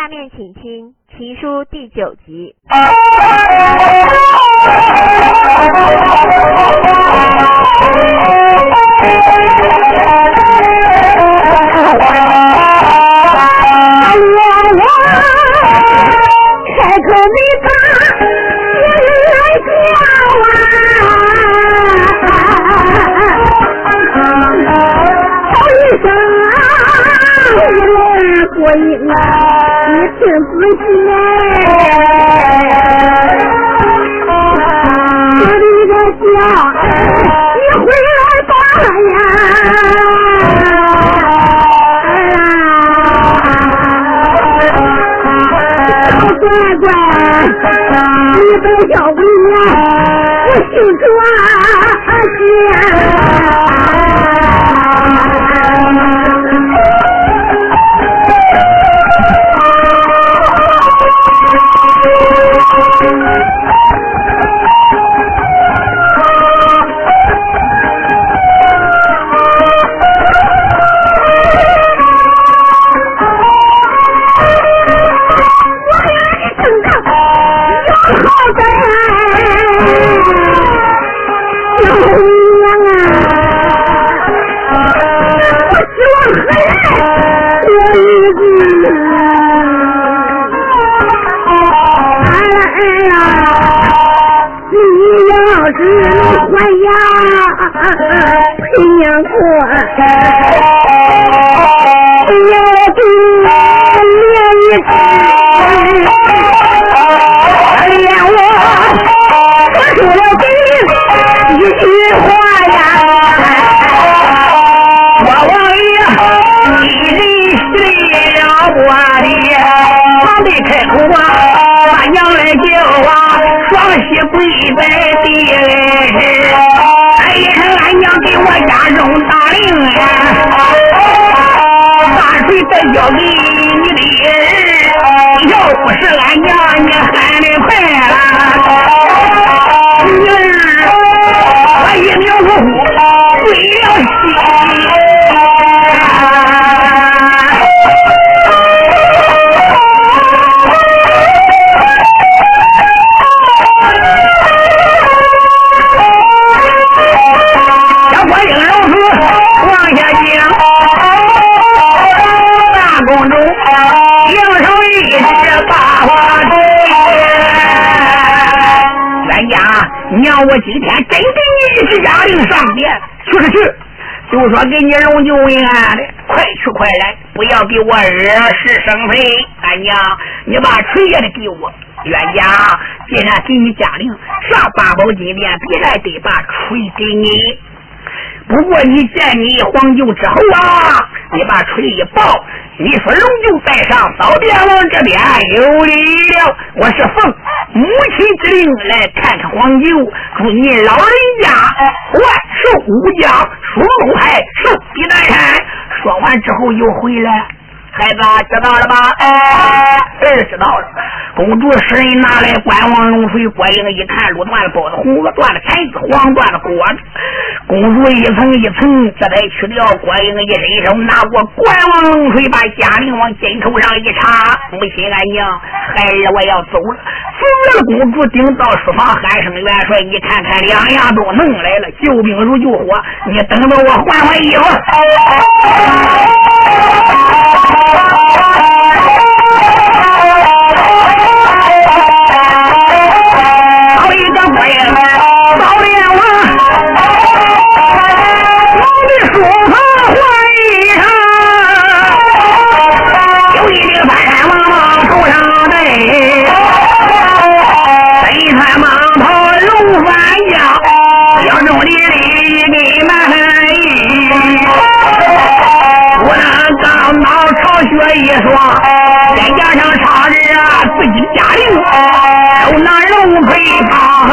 下面请听《奇书》第九集。开口没把人来你听仔细我的个家，你回来吧呀！乖乖，你别叫我呀，我心抓我我呀，陪娘过，要给连一双膝跪在地嘞。哎呀，俺娘给我家中打令啊，大水再交给你的儿，要不是俺娘你喊的快了，女儿我一命呜呼归了。今天真给你一纸押令上殿，去是去，就说给你龙救为安的，快去快来，不要给我惹是生非。俺娘，你把锤也得给我。冤家，既然给你家令上八宝金殿，必然得把锤给你。不过你见你黄舅之后啊，你把锤一抱，你说龙就带上，扫殿王这边有礼了。我是奉母亲之令来看看黄牛，祝你老人家万寿无疆，双龙海寿比南山。说完之后又回来。孩子知道了吧？哎，儿知道了。公主使人拿来观望龙水，郭英一看，路断了包子，红鹅断了钗子，黄断了果子。公主一层一层，这才去掉。郭英一伸手拿过观望龙水，把贾玲往肩头上一插。母亲，俺娘，孩儿我要走了。走了，公主顶到书房喊声元帅，你看看两样都弄来了，救兵如救火。你等着我换换衣服。手拿龙盔长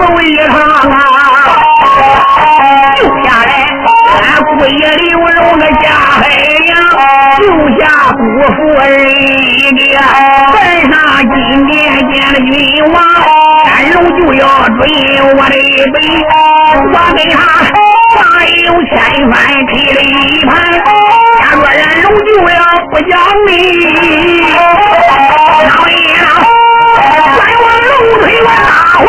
不为他，留下来俺姑爷刘荣的家海呀，留下姑父儿一个，上金殿见了君王，俺龙就要追我的北，我给他还有千番霹雳一盘，假若然龙就要不讲理，老爷，来我龙推我大王。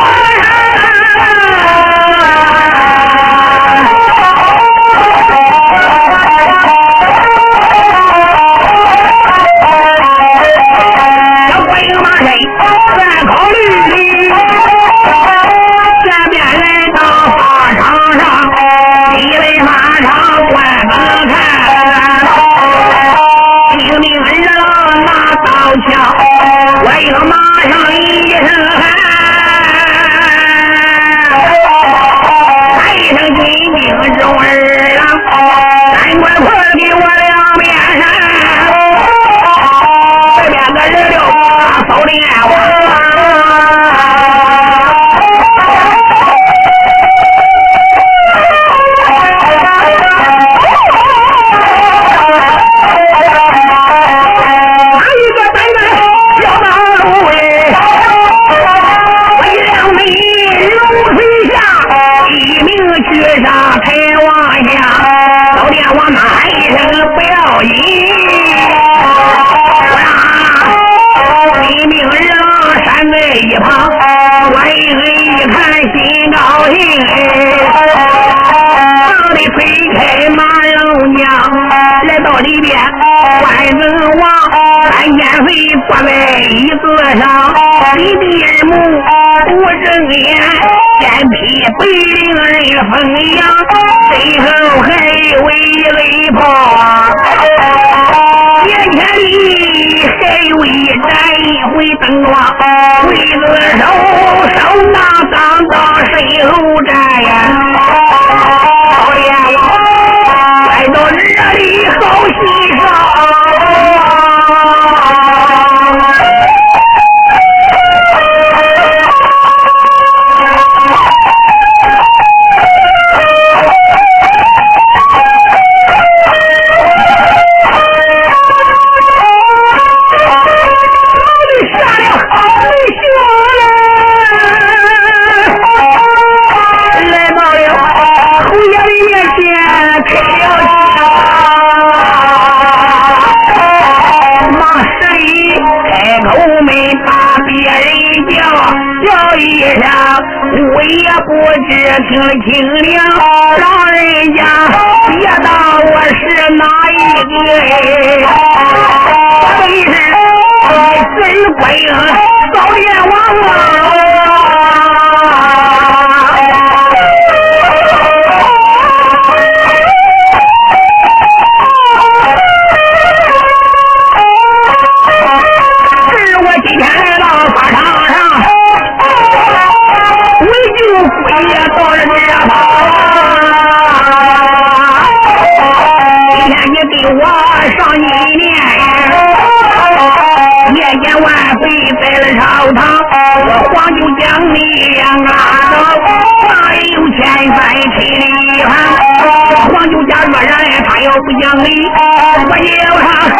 听了，老人家别当我是哪一个？我是一尊观他要不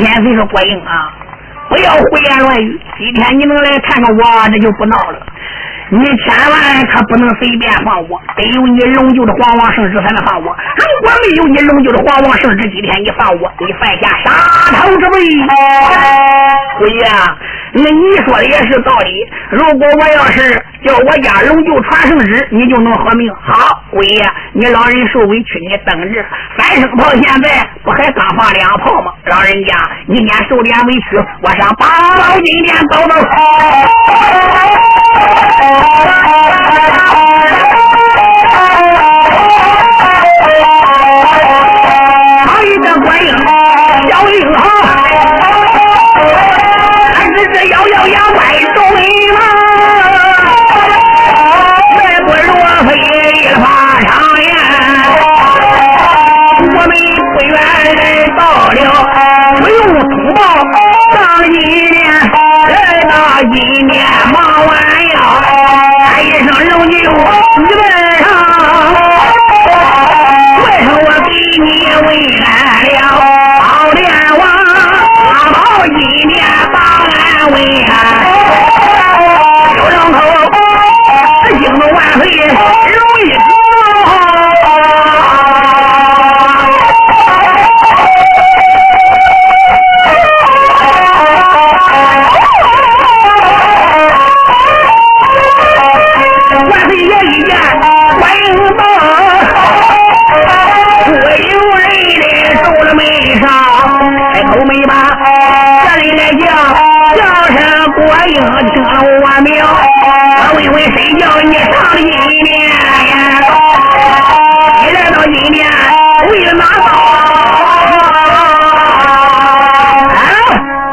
三千岁说郭英啊，不要胡言乱语。今天你能来看看我，这就不闹了。你千万可不能随便放我，得有你龙舅的皇王圣旨才能放我。如果没有你龙舅的皇王圣旨，今天你放我，你犯下杀头之罪。姑爷。那你说的也是道理。如果我要是叫我家龙就传圣旨，你就能活命。好，鬼爷，你老人受委屈，你等着。三声炮现在不还刚放两炮吗？老人家，你先受点委屈，我上八宝金殿走走。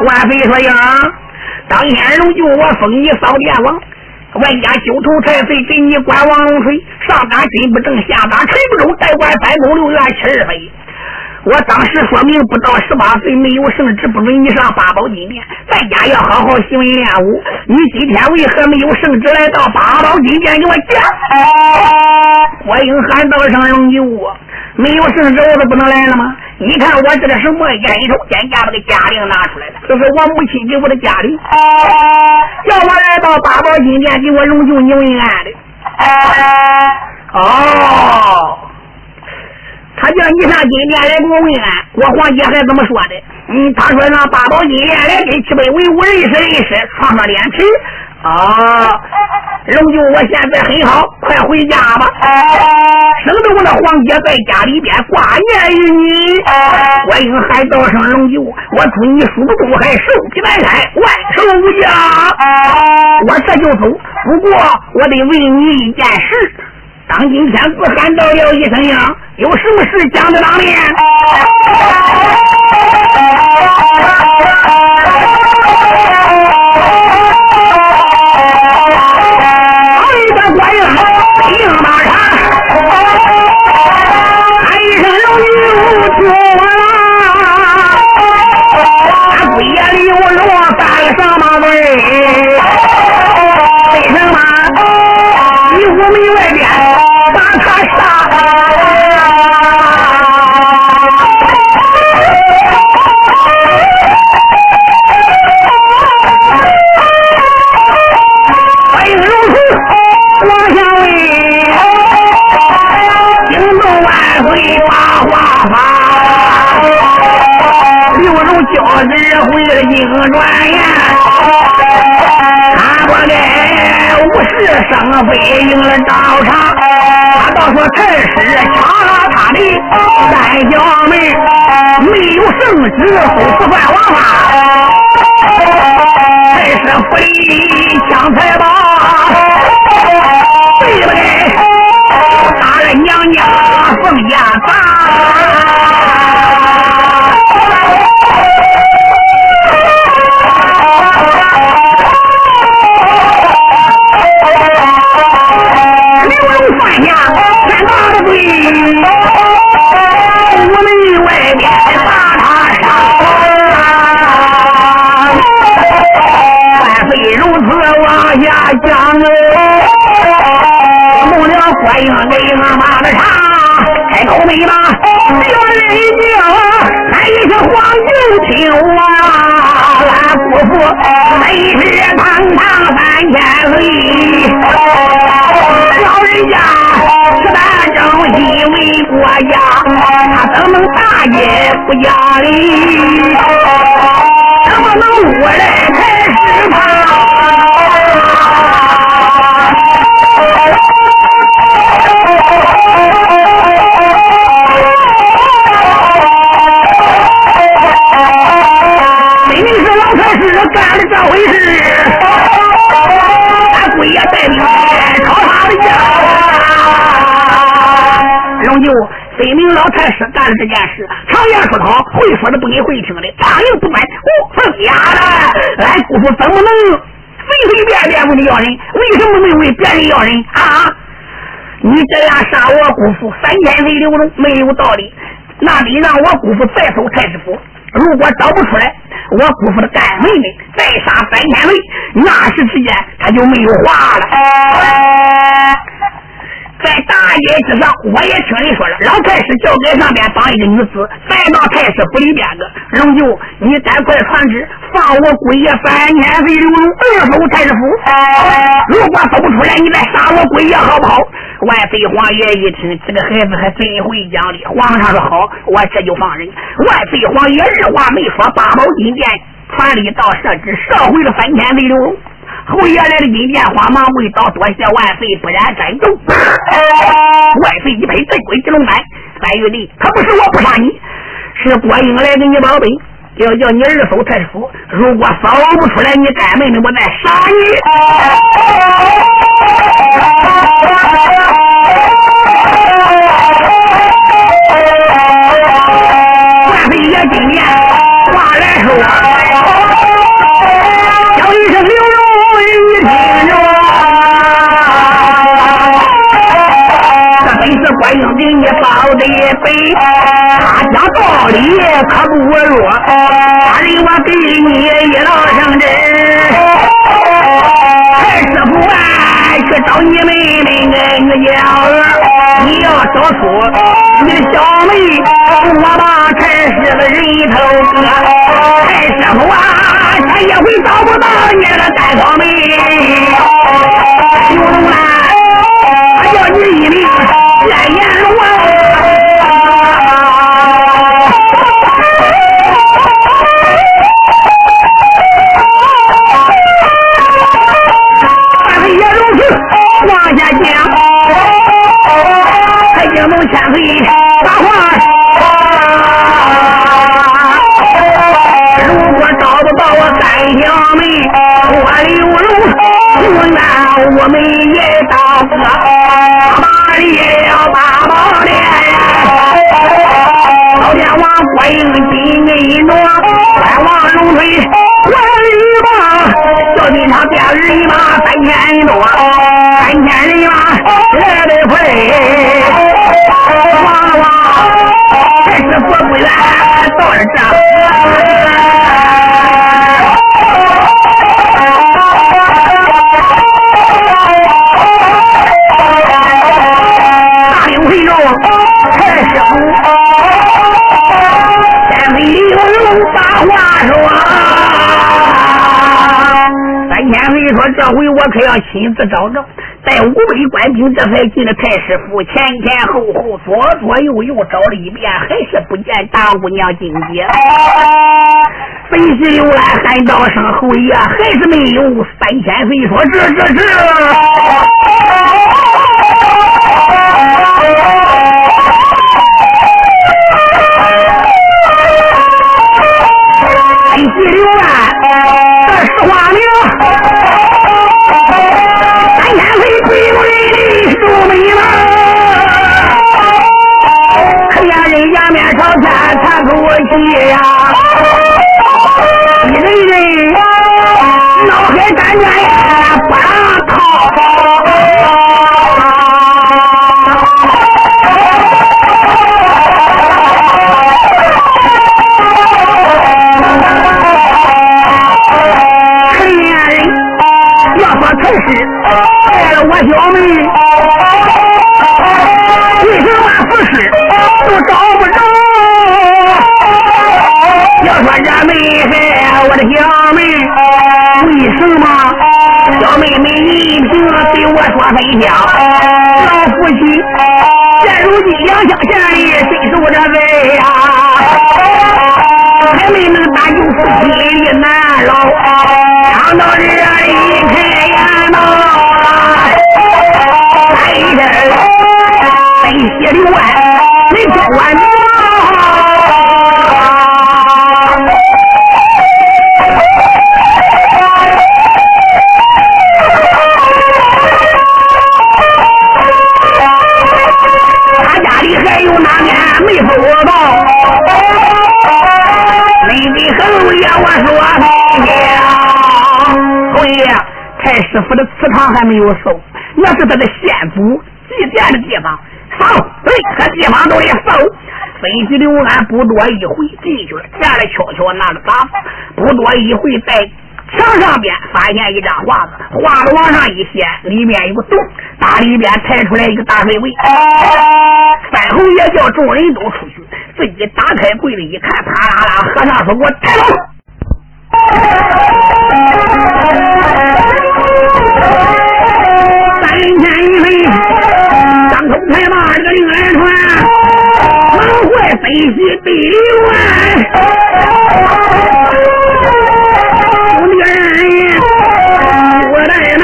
万岁说呀，当天龙就我封你扫殿王，外加九头太岁给你管王龙锤，上打金不正，下打锤不中，带管三宫六院七十二岁。我当时说明不到十八岁没有圣旨，不准你上八宝金殿，在家要好好行文练武。你今天为何没有圣旨来到八宝金殿给我讲？郭英喊道声龙九，没有圣旨我都不能来了吗？你看我这个什么眼手肩胛把个家令拿出来了，这是我母亲给我的家令，叫我来到八宝金殿给我龙九你问安的。哦。他叫你上金殿来给我问安，我黄姐还怎么说的？嗯，他说让八宝金殿来给七百文武认识认识，创创脸皮。啊，龙舅，我现在很好，快回家吧。啊省得我那黄姐在家里边挂念于你。我应喊道声龙舅，我祝你书中还寿比南山，万寿无疆。啊我这就走，不过我得问你一件事。当今天子喊到了一声呀，有什么事讲在当面？圣旨，都不算王法。这是非礼为了人女咱，乃是黄金酒啊！俺姑父每日堂堂三千岁，老人家只担忠心为国家，他怎么能大也不压力？怎么能无人才是他？太师干了这件事，常言说得好，会说的不给会听的，苍蝇不买哦，是假的。俺姑父怎么能随随便便问你要人？为什么没问别人要人啊？你这样杀我姑父三千岁刘龙没有道理，那得让我姑父再搜太师府。如果找不出来，我姑父的干妹妹再杀三千岁，那时之间他就没有话了。在大街之上，我也听人说了，老太师叫在上边绑一个女子，再到太师府里边个。龙九，你赶快传旨，放我龟爷三千岁刘龙二走太师府。如果走不出来，你再杀我龟爷好不好？万岁皇爷一听，这个孩子还真会讲理。皇上说好，我这就放人。万岁皇爷二话没说，八宝金殿传令到设置，射回了三千岁刘龙。侯爷来了金殿，慌忙跪倒，多谢万岁，不然战斗。万岁一拍，镇鬼金龙胆，白玉帝，可不是我不杀你，是郭英来给你保本，要叫你二嫂太叔。如果搜不出来，你干妹妹，我再杀你。万岁爷今年话来说，得背，他讲道理可不弱。大人，我给你一道圣旨，太师傅啊，去找你妹妹那个娇儿，你要找出你的小妹，我把太师的人头割。太师傅啊，他也会找不到你的大小妹。那我们也大哥，把立了。八宝殿，老天王国应金银镯，快王龙腿还一马，小金场第二一马三千多，三千人马来得快，这找找着，带五百官兵，这才进了太师府，前前后后、左左右右找了一遍，还是不见大姑娘金姐。分析刘安喊道声侯爷，还是没有。三千岁说：这这这。老夫妻现如今两相嫌里，深受着罪呀，还没能搭救夫妻的难牢。想到这里，开眼道，来一阵悲喜流万，人交万师府的祠堂还没有收，那是他的先祖祭奠的地方。扫，对，这地方都得扫。分析刘安不多一回进去了，下来悄悄拿着杂，不多一回在墙上边发现一张画子，画子往上一掀，里面有个洞，打里边抬出来一个大水位。三侯爷叫众人都出去，自己打开柜子一看，啪啦啦，和尚说：“给我抬走。”忙坏飞西对流安。有那个人，我怠慢，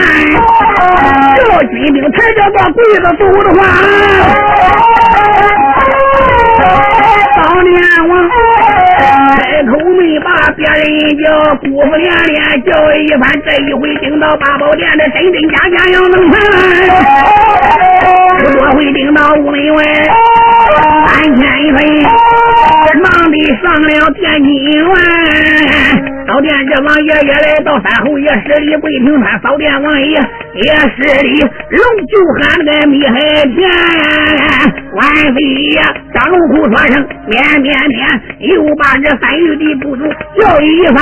叫军兵抬着把柜子走的话，当年我开口没把别人叫，姑父连连叫一番，这一回顶到八宝殿的真真假假要能判，不多会顶到屋门外，三千一回，忙的上了天津院。扫殿这王爷也来到三侯爷施礼跪平他扫殿王爷也施礼，龙就喊那个米海天万岁呀，张龙虎说声面面面，又把这三玉的部族叫一番。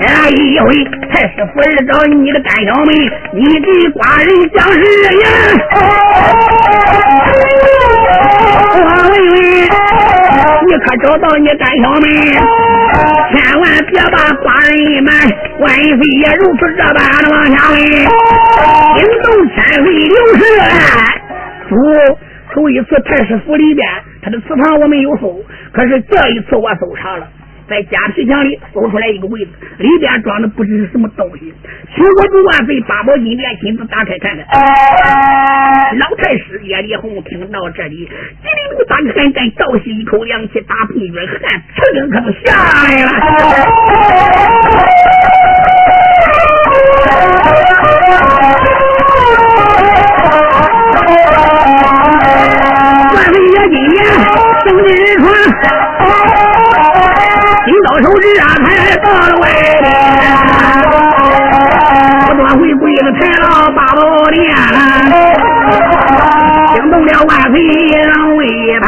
这一回太师府儿找你的干小妹，你的寡人将士呀，王文文，你可找到你干小妹？千万别把寡人瞒，万岁爷如此这般的往下问，惊动千岁刘氏。主，头一次太师府里边，他的祠堂我没有搜，可是这一次我搜查了。在家皮箱里搜出来一个柜子，里边装的不知是什么东西。请我主万岁八宝金殿亲自打开看看。老太师叶丽红听到这里，叽里咕打开再倒吸一口凉气，打屁股汗噌可都下来了。万岁爷今年生日传。金刀手指啊，抬到了外边，不多回跪了抬到八宝殿，惊动了万岁让位盘，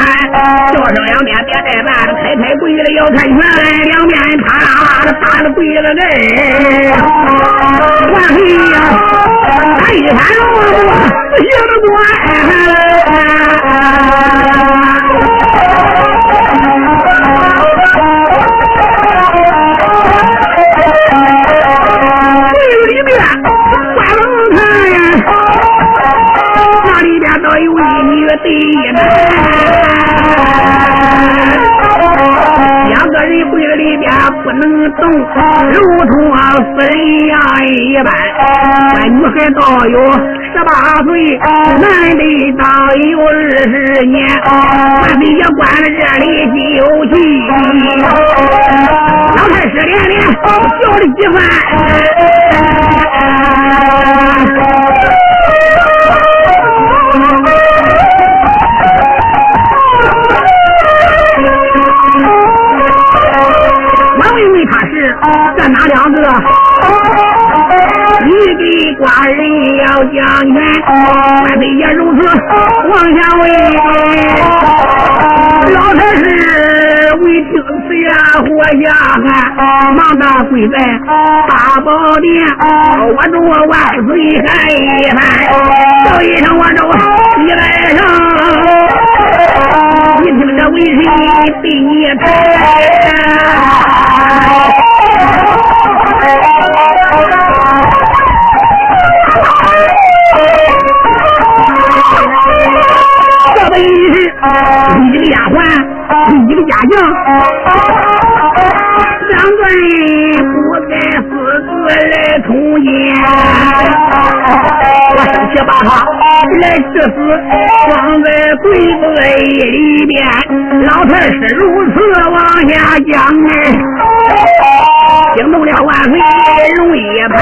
叫声两边别怠慢，太太跪了要看拳，两边他打了跪了人，万岁呀，他一看龙不行那女孩倒有十八岁，男的倒有二十年，万岁爷关了这里西游记，老太师连连叫了几番。这哪两个？你给寡人要将权，万岁爷如此往下问。老太师为听此言，活下汗，忙的跪在大宝殿，我祝万岁喊一番，叫一声我祝你来上，你听这为谁对你抬？我生气把他来致死，放在柜子里边。老太师如此往下讲。惊动了万岁，容易判。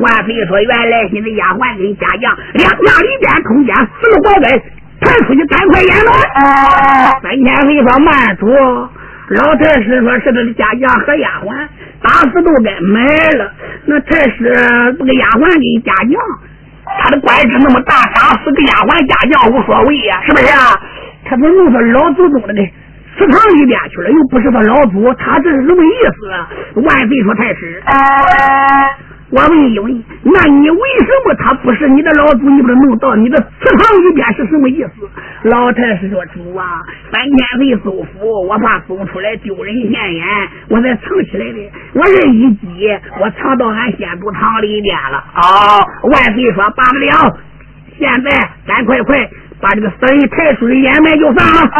万岁说：“原来你的丫鬟跟家将两家里边通奸，死了活该，抬出去赶快掩埋。”三千岁说：“慢主。”老太师说：“是他的家将和丫鬟，打死都该埋了。那太师这个丫鬟给家将，他的官职那么大，打死个丫鬟家将无所谓呀，是不是啊？他怎么弄到老祖宗了呢？”祠堂里边去了，又不是他老祖，他这是什么意思啊？万岁说太师，我问一问，那你为什么他不是你的老祖，你把他弄到你的祠堂里边是什么意思？老太师说主啊，三千岁搜府，我怕搜出来丢人现眼，我才藏起来的。我这一急，我藏到俺先祖堂里边了。哦，万岁说罢不了，现在赶快快。把这个死人抬出去掩埋就算了。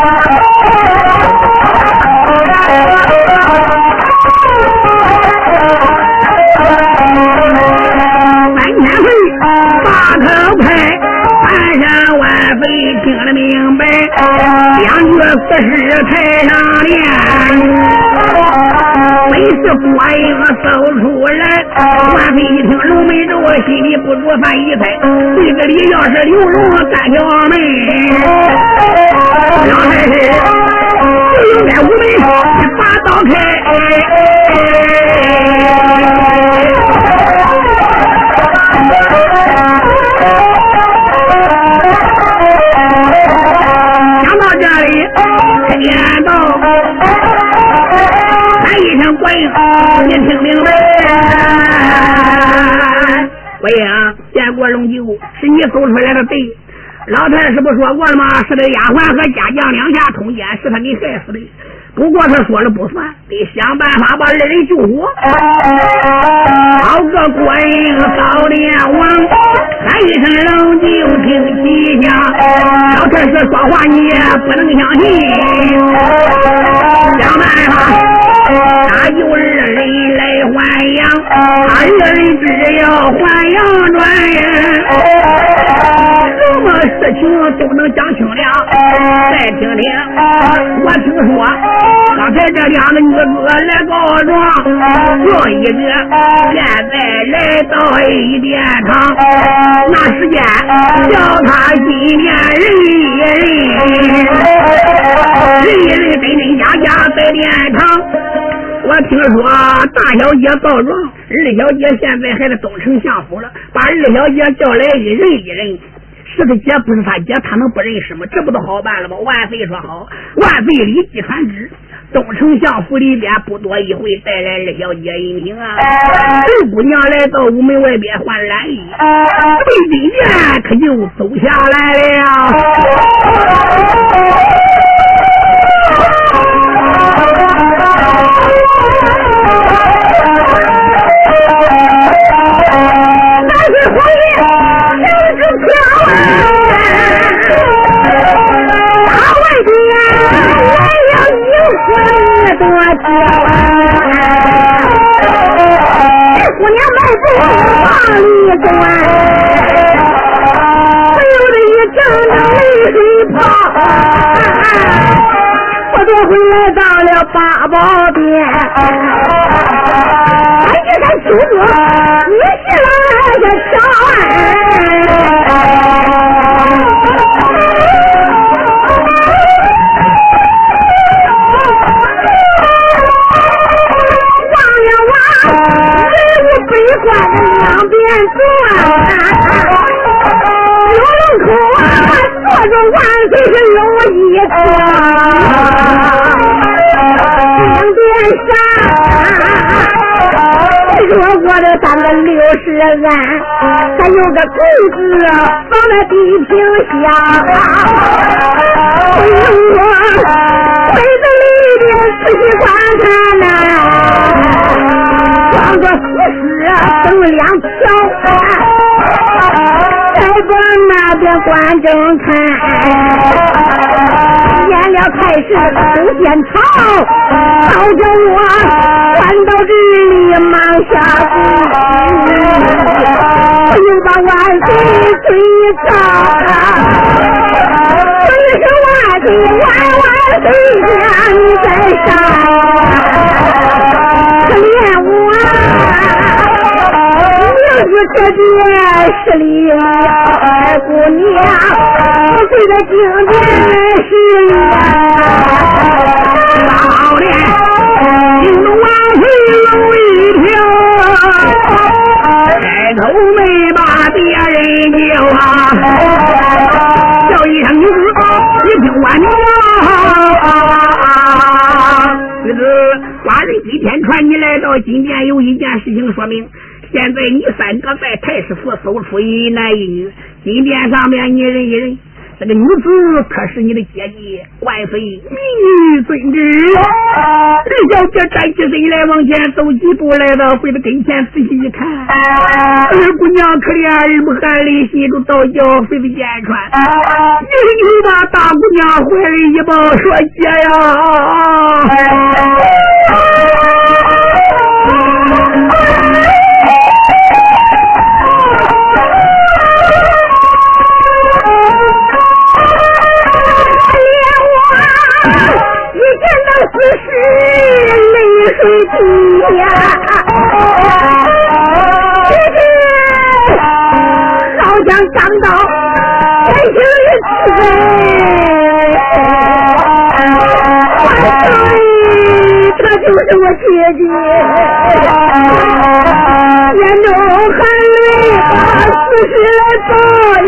把头拍，半山万岁听得明白，两句死尸抬上脸。没事，寡人搜出来。万岁一听龙眉州，心里不住犯一猜。柜子里要是刘荣干小妹，老太师就应该五门。把刀开。喊一声国英，你听明白？国英，见过龙九，是你走出来的贼。老太师不说过了吗？是那丫鬟和家将两下通奸，是他给害死的。”不过他说了不算，得想办法把二人救活。好个国营少连王，喊一声冷静听吉祥。老太师说话你也不能相信，想办法哪有二人来还阳？他二人只要还阳转。什么事情都能讲清了。再听听，我听说刚才这两个女子来告状，又一个现在来到一殿堂，那时间叫他今天人一人，人一人真真假假在殿堂。我听说大小姐告状，二小姐现在还在东城相府了，把二小姐叫来一人一人。是他姐，不是他姐，他能不认识吗？这不都好办了吗？万岁说好，万岁立即传旨，东丞相府里边不多一会，带来二小姐一名啊。二姑娘来到屋门外边换蓝衣，魏金殿可就走下来了。我这回来到了八宝殿，俺这个叔叔，你是来个乔望呀望，人物悲欢两边转，有龙口啊，坐着万岁是有一次。殿上说过了三个六十案，还有个柜子放在地平下。哎呦，柜子里边仔细观看呐，装着死尸等两条，再把那边观正看。见了太师出见朝，朝叫我换到这里忙下去，又把万岁追上，真是万岁万万岁呀！你在上，可怜我。就是这件十里二姑娘，跪在金殿是老脸，惊动王妃龙一条，开头没把别人叫啊，叫一声女子，你听我啊，女子，寡人今天传你来到金殿，有一件事情说明。现在你三个在太师府搜出一男一女，金殿上面一人一人，这个女子可是你的姐姐，万岁，明女尊旨。二小姐站起身来，往前走几步，来到妃子跟前，仔细一看，二姑娘可怜，二不含泪，心中倒叫妃子见穿。一又把大姑娘怀里一抱，说姐呀。泪水滴呀，姐姐好像刚到天星一次，万岁是我姐姐，眼中含泪把死尸来抱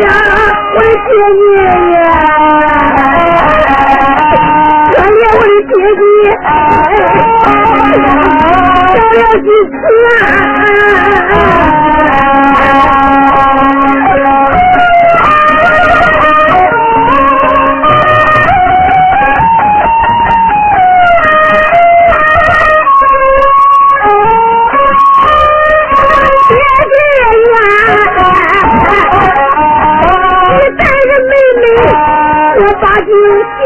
呀，我的姐姐呀，叫了！几次啊。把酒敬，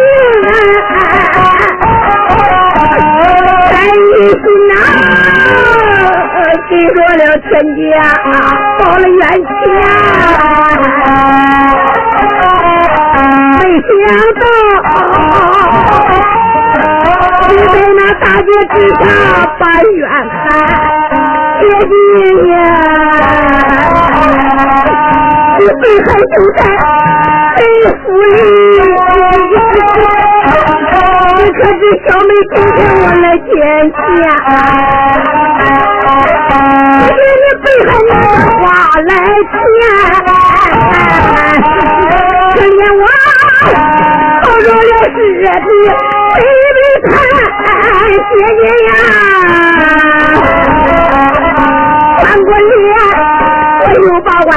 咱一心呐，进入了天家，报了冤情。没想到，就在那大街之下把冤喊，爹爹呀，你被害就在。妹夫人，你可知小妹今天我来见家？爹你背后拿话来骗，可怜我遭着了事的悲悲惨，姐姐呀，翻过脸，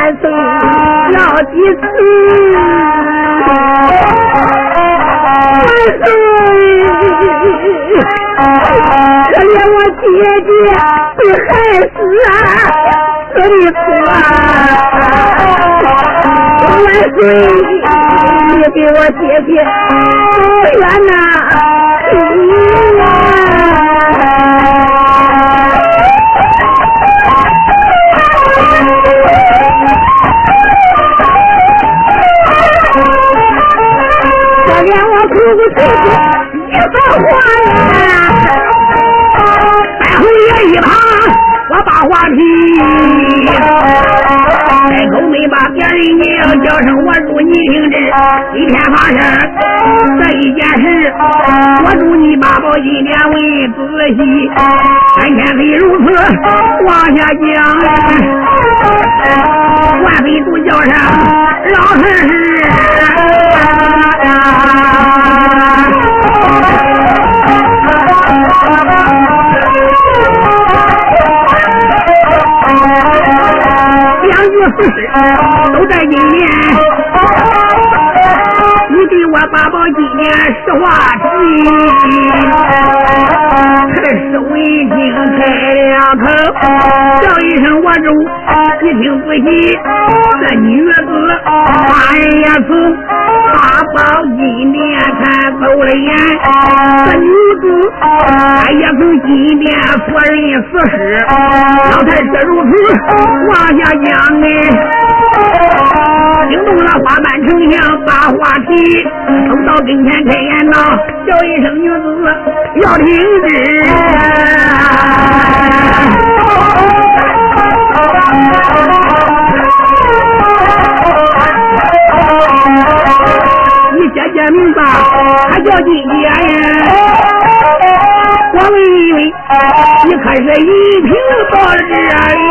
万岁要几次。万岁！可怜我姐姐被害死啊，死的苦啊！万岁，你给我姐姐报冤呐！你说话呀，待会爷一旁，我把话题。开口没把别人名叫声，我祝你听旨。一天发生这一件事，我祝你八宝今天为仔细。三千岁如此往下讲，万岁都叫上老太师。不是都在今年，你给我八宝今年？实话提，开手已经开了口，叫一声我中，你听仔细，这女子花人也从八宝金殿才走了眼，这女子她也从金殿夫人死尸，老太师如此往下讲呢。惊动了花瓣丞相，把话题走到跟前开言道：“叫一声女子要听旨。名字他叫金姐呀，我问一问，你可是一平到这里？”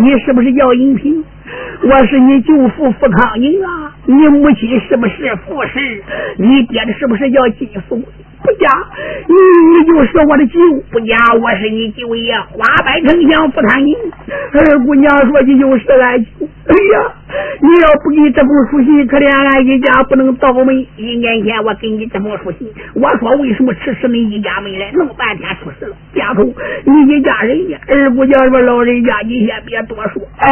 你是不是叫银平？我是你舅父富康英啊！你母亲是不是富氏？你爹的是不是叫金松？不假，你就是我的舅。不假，我是你舅爷花白丞相傅康宁。二姑娘说你就是俺舅。哎呀，你要不给这封书信，可怜俺一家不能倒霉。一年前我给你这封书信，我说为什么迟迟你一家没来？弄半天出事了。丫头，你一家人呀！二姑娘说老人家，你先别多说。哎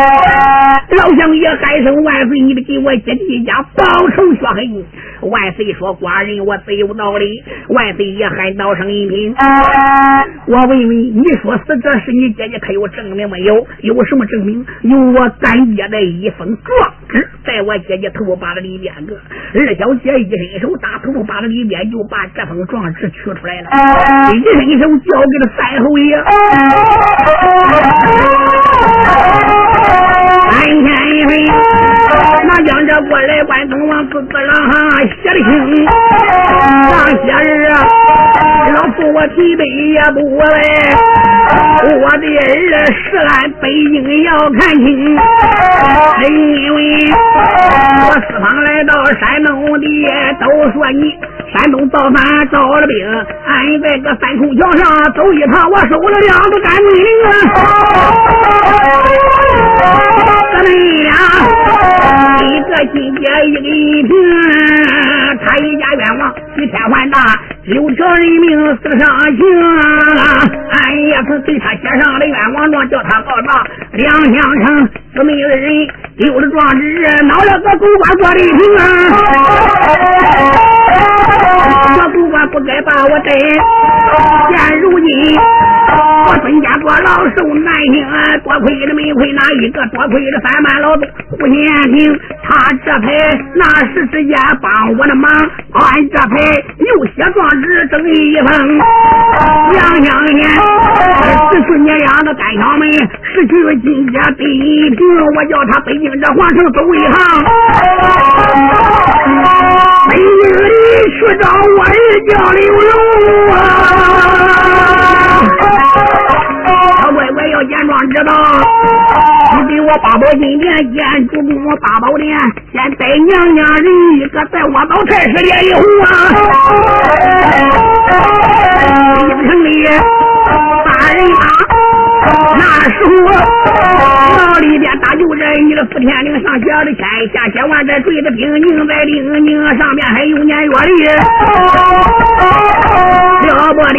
老乡爷喊声万岁，你得给我姐弟一家报仇雪恨。万岁说寡人我自有道理。万岁爷喊道声一品。我问问你说死者是你姐姐，可有证明没有？有什么证明？有我干爹的。一封状纸在我姐姐头发的里边个，二小姐一伸手打头发的里边，就把这封状纸取出来了，一伸手交给了三侯爷。三千一回。那将这过来关东王自个郎哈写的清，上些人啊，老夫我提杯也不来，我的儿是俺北京要看清，因为我四方来到山东的都说你山东造反招了兵，俺在个三孔桥上走一趟，我收了两个干军啊。咱们俩一个金阶一个一平，他一家冤枉比天还大，六条人命死上刑。俺也是对他写上了冤枉状，叫他告状。梁相城四没有人丢了状纸，闹了个狗官过的平啊！这狗官不该把我逮，现如今。我老受难刑，多亏了没亏哪一个？多亏了三班老总胡贤平，他这才那时之间帮我的忙，俺这才又写状纸争一封。两相年，十四年养的干小妹，失去了金家第一平，我叫他北京这皇城走一趟，北京里去找我儿叫刘荣啊。知道你给我八宝金殿建主公八宝殿，先带娘娘人一个，在我老太师殿一红啊！京城里三人马，那时候牢里边大舅人，你的福天岭上写的签，下写完再坠的兵宁在令宁上面还有年月历，了不得。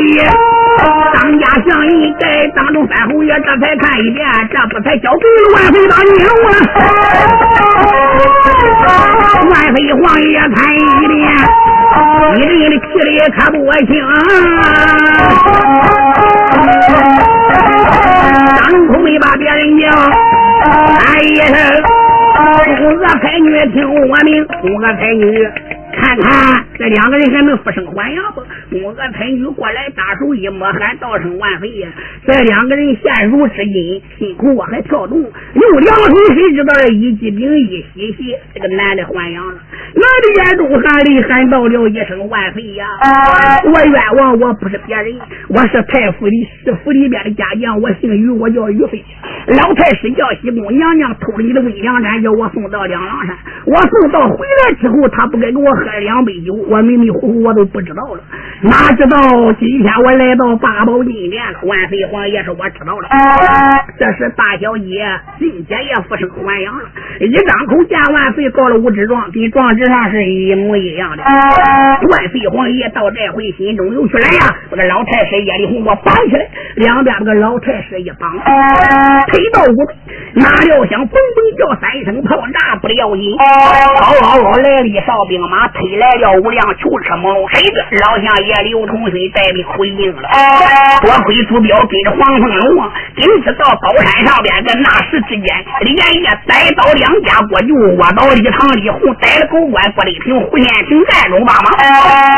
当家相人在当中三侯爷这才看一遍，这不才交给万岁大牛啊！万岁皇爷看一遍，一人的气力可不轻。五个才女听我命，五个才女。看看这两个人还能复生还阳不？五个才女过来，大手一摸，喊道声万岁呀！这两个人现如之音，心口我还跳动。用两手谁知道一激灵一吸血，这个男的还阳了。男的眼中含泪喊道了一声万岁呀！我冤枉，我不是别人，我是太府里师府里边的家将，我姓于，我叫于飞。老太师叫西宫娘娘偷了你的温凉毡，叫我送到两郎山。我送到回来之后，他不该给我。喝两杯酒，我迷迷糊糊我都不知道了。哪知道今天我来到八宝金殿了，万岁皇爷说我知道了。这是大小姐林姐也复生还阳了，一张口见万岁告了五指状，跟状纸上是一模一样的。万岁皇爷到这回心中有趣来呀，把个老太师叶丽红给我绑起来，两边把个老太师一绑，推到屋里，哪料想嘣嘣叫三声炮，那不要紧，嗷嗷嗷来了一哨兵马。推来了五辆囚车，猛龙谁的老相爷刘同勋带兵回应了。多亏朱标跟着黄凤龙啊，顶次到高山上边，在那时之间连夜逮到两家国舅，窝到李唐李红，逮了狗官郭立平、胡彦平暗中帮忙，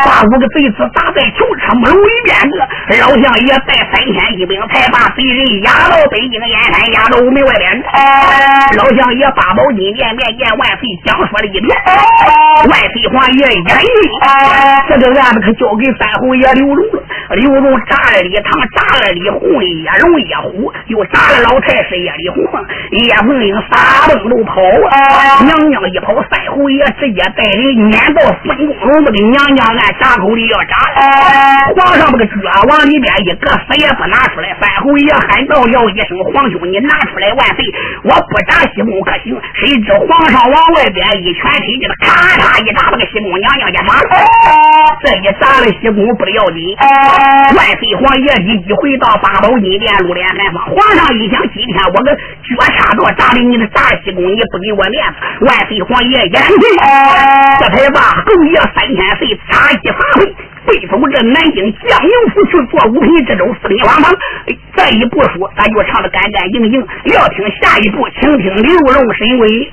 把五个贼子打在囚车猛龙里边子。老相爷带三千骑兵，才把贼人押到北京燕山，押到午门外边。老相爷八宝金殿面见万岁，讲说了一遍，万岁皇。爷一人，这个案子可交给三侯爷刘荣了。刘荣炸了李唐，炸了李红，叶荣叶虎，又炸了老太师叶李红。叶凤英撒蹦都跑啊！娘娘一跑，三侯爷直接带人撵到孙公笼子，给娘娘按闸口里要炸。皇上那个脚往里面一搁，死也不拿出来。三侯爷喊道了一声：“皇兄，你拿出来！”万岁，我不炸西宫可行。谁知皇上往外边一拳踢进来，咔嚓一打，把个西宫娘娘也麻了。这一砸了西宫不要紧。万岁皇爷立即回到八宝金殿，露脸寒房。皇上一想，今天我个脚插刀砸的你的大西宫，你不给我面子。万岁皇爷眼睛，这才把侯爷三千岁插一发挥，背走这南京江宁府去做五品知州、四品王堂。这一部书，咱就唱的干干净净。要听下一步，请听刘荣审规。